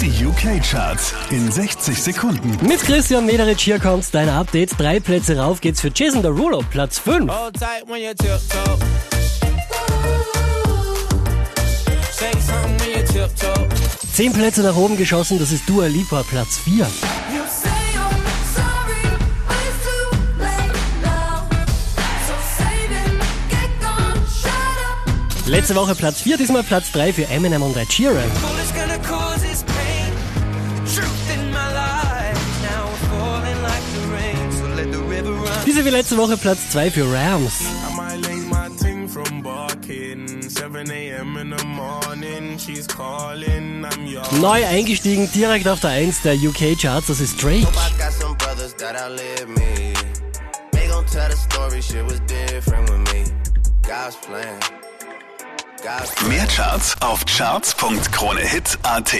Die UK-Charts in 60 Sekunden. Mit Christian Mederich hier kommt dein Update. Drei Plätze rauf geht's für Jason Derulo, Platz 5. Hold tight when you tiptoe. Say something when you tiptoe. Zehn Plätze nach oben geschossen, das ist Dua Lipa, Platz 4. You say I'm sorry, but it's too late now. So save it, get gone, shut up. Letzte Woche Platz 4, diesmal Platz 3 für Eminem und Ed Sheeran. Diese wie letzte Woche Platz 2 für Rams. I might link my ting from barking. 7 a.m. in the morning, she's calling. I'm yours. Neu eingestiegen, direkt auf der 1 der UK-Charts, das ist Drake. Mehr Charts auf charts.kronehit.at